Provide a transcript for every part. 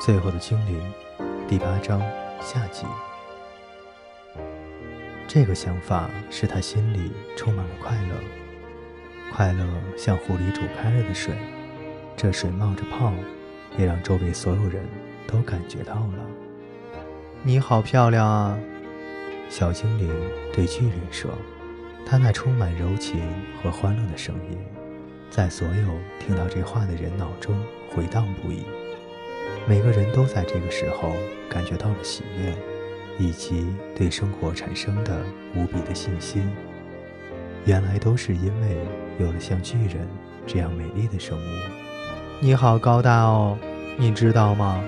最后的精灵，第八章下集。这个想法使他心里充满了快乐，快乐像壶里煮开了的水，这水冒着泡，也让周围所有人都感觉到了。你好漂亮啊！小精灵对巨人说，他那充满柔情和欢乐的声音，在所有听到这话的人脑中回荡不已。每个人都在这个时候感觉到了喜悦，以及对生活产生的无比的信心。原来都是因为有了像巨人这样美丽的生物。你好高大哦，你知道吗？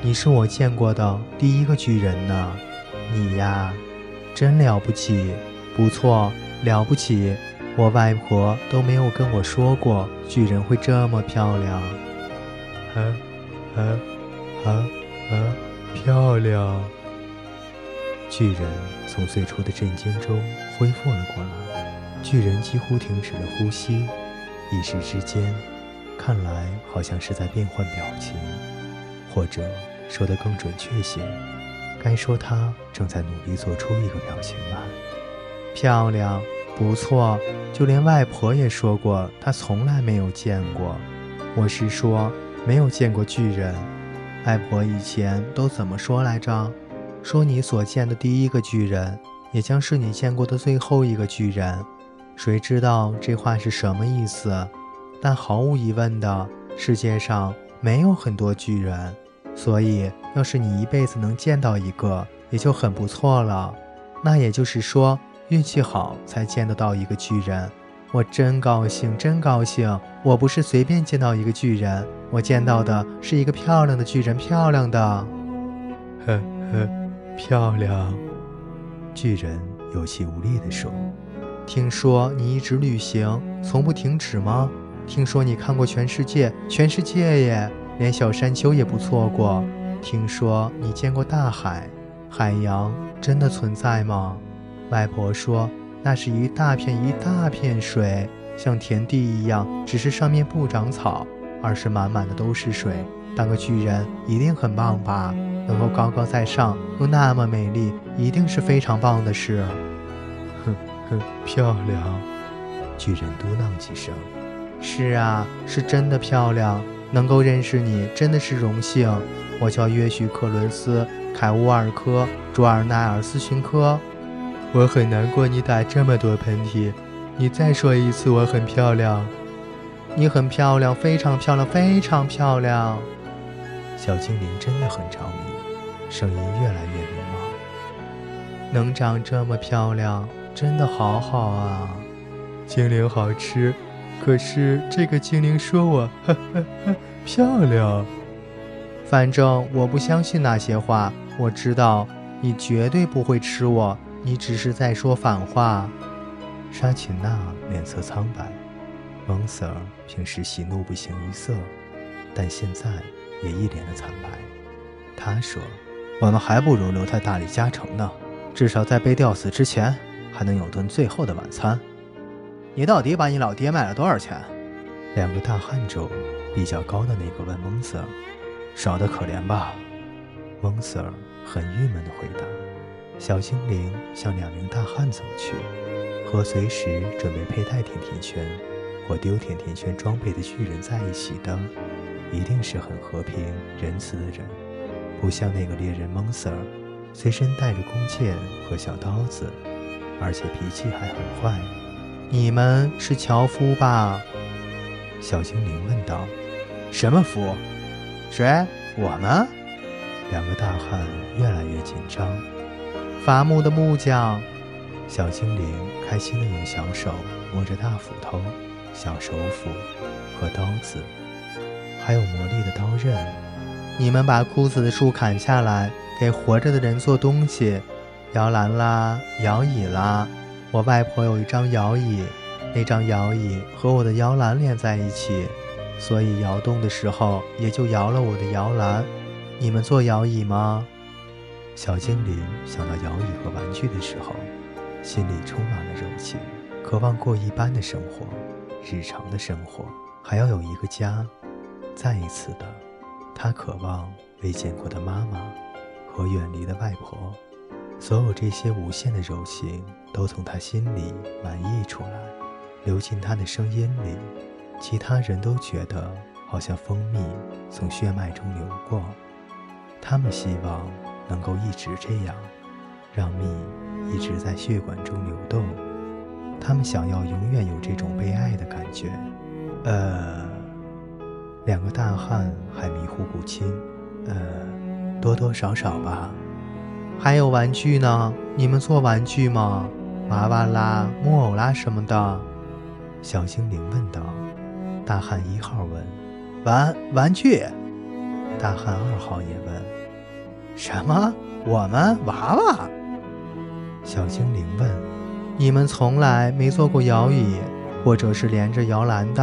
你是我见过的第一个巨人呢。你呀，真了不起，不错，了不起。我外婆都没有跟我说过巨人会这么漂亮。嗯，嗯。啊啊！漂亮！巨人从最初的震惊中恢复了过来，巨人几乎停止了呼吸，一时之间，看来好像是在变换表情，或者说得更准确些，该说他正在努力做出一个表情来。漂亮，不错，就连外婆也说过，她从来没有见过。我是说，没有见过巨人。外婆以前都怎么说来着？说你所见的第一个巨人，也将是你见过的最后一个巨人。谁知道这话是什么意思？但毫无疑问的，世界上没有很多巨人，所以要是你一辈子能见到一个，也就很不错了。那也就是说，运气好才见得到一个巨人。我真高兴，真高兴！我不是随便见到一个巨人，我见到的是一个漂亮的巨人，漂亮的，呵呵，漂亮。巨人有气无力地说：“听说你一直旅行，从不停止吗？听说你看过全世界，全世界耶，连小山丘也不错过。听说你见过大海，海洋真的存在吗？”外婆说。那是一大片一大片水，像田地一样，只是上面不长草，而是满满的都是水。当个巨人一定很棒吧？能够高高在上，又那么美丽，一定是非常棒的事。哼哼，漂亮！巨人嘟囔几声。是啊，是真的漂亮。能够认识你，真的是荣幸。我叫约许·克伦斯·凯乌尔科·卓尔奈尔斯勋科。我很难过，你打这么多喷嚏。你再说一次，我很漂亮。你很漂亮，非常漂亮，非常漂亮。小精灵真的很着迷，声音越来越迷茫。能长这么漂亮，真的好好啊。精灵好吃，可是这个精灵说我呵呵呵漂亮。反正我不相信那些话。我知道你绝对不会吃我。你只是在说反话，沙琴娜脸色苍白，蒙 sir 平时喜怒不形于色，但现在也一脸的惨白。他说：“我们还不如留在大理加城呢，至少在被吊死之前，还能有顿最后的晚餐。”你到底把你老爹卖了多少钱？两个大汉中，比较高的那个问蒙 sir：“：“ 少得可怜吧？”蒙 sir 很郁闷地回答。小精灵向两名大汉走去，和随时准备佩戴甜甜圈或丢甜甜圈装备的巨人在一起的，一定是很和平仁慈的人，不像那个猎人蒙 sir，，随身带着弓箭和小刀子，而且脾气还很坏。你们是樵夫吧？小精灵问道。什么夫？谁？我们？两个大汉越来越紧张。伐木的木匠，小精灵开心地用小手摸着大斧头、小手斧和刀子，还有磨砺的刀刃。你们把枯死的树砍下来，给活着的人做东西，摇篮啦，摇椅啦。我外婆有一张摇椅，那张摇椅和我的摇篮连在一起，所以摇动的时候也就摇了我的摇篮。你们做摇椅吗？小精灵想到摇椅和玩具的时候，心里充满了柔情，渴望过一般的生活，日常的生活，还要有一个家。再一次的，他渴望未见过的妈妈和远离的外婆，所有这些无限的柔情都从他心里满溢出来，流进他的声音里。其他人都觉得好像蜂蜜从血脉中流过，他们希望能够一直这样，让蜜一直在血管中流动。他们想要永远有这种被爱的感觉。呃，两个大汉还迷糊不清。呃，多多少少吧。还有玩具呢？你们做玩具吗？娃娃啦、木偶啦什么的？小精灵问道。大汉一号问：“玩玩具？”大汉二号也问：“什么？我们娃娃？”小精灵问：“你们从来没坐过摇椅，或者是连着摇篮的？”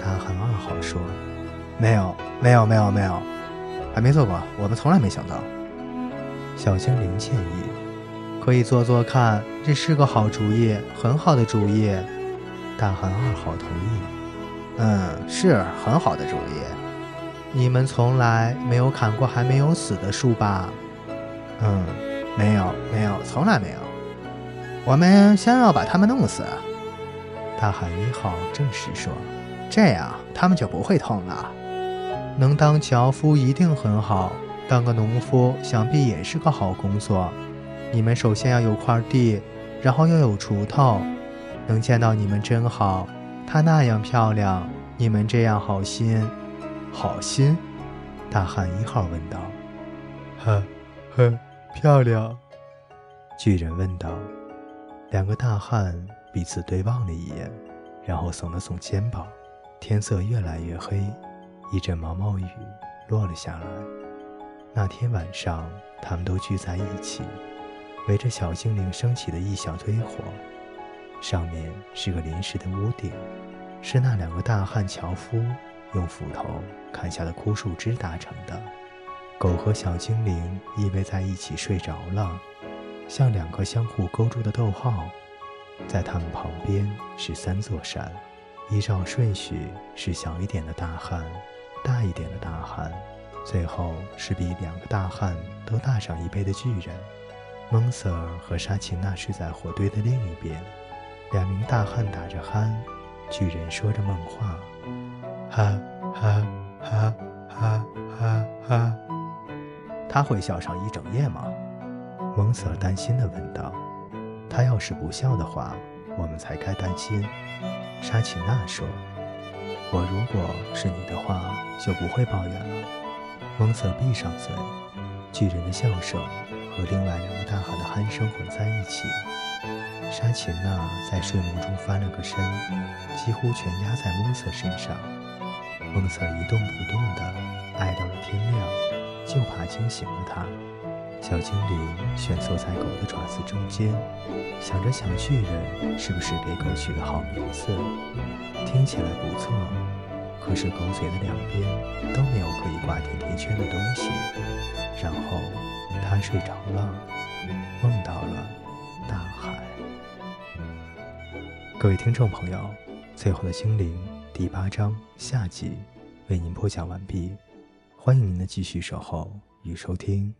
大汉二号说：“没有，没有，没有，没有，还没做过。我们从来没想到。”小精灵建议：“可以做做看，这是个好主意，很好的主意。”大汉二号同意。嗯，是很好的主意。你们从来没有砍过还没有死的树吧？嗯，没有，没有，从来没有。我们先要把他们弄死。大海一号正式说：“这样他们就不会痛了。能当樵夫一定很好，当个农夫想必也是个好工作。你们首先要有块地，然后要有锄头。能见到你们真好。”她那样漂亮，你们这样好心，好心？大汉一号问道。呵，呵，漂亮。巨人问道。两个大汉彼此对望了一眼，然后耸了耸肩膀。天色越来越黑，一阵毛毛雨落了下来。那天晚上，他们都聚在一起，围着小精灵升起的一小堆火。上面是个临时的屋顶，是那两个大汉樵夫用斧头砍下的枯树枝搭成的。狗和小精灵依偎在一起睡着了，像两个相互勾住的逗号。在他们旁边是三座山，依照顺序是小一点的大汉，大一点的大汉，最后是比两个大汉都大上一倍的巨人。蒙瑟尔和沙琴娜睡在火堆的另一边。两名大汉打着鼾，巨人说着梦话，哈哈哈哈哈哈。他会笑上一整夜吗？蒙瑟担心地问道。他要是不笑的话，我们才该担心。沙琪娜说：“我如果是你的话，就不会抱怨了。”蒙瑟闭上嘴，巨人的笑声和另外两个大汉的鼾声混在一起。沙琴娜在睡梦中翻了个身，几乎全压在蒙瑟身上。蒙瑟一动不动地爱到了天亮，就怕惊醒了他。小精灵蜷缩在狗的爪子中间，想着小巨人是不是给狗取个好名字，听起来不错。可是狗嘴的两边都没有可以挂甜甜圈的东西。然后他睡着了，梦到了大海。各位听众朋友，《最后的精灵》第八章下集为您播讲完毕，欢迎您的继续守候与收听。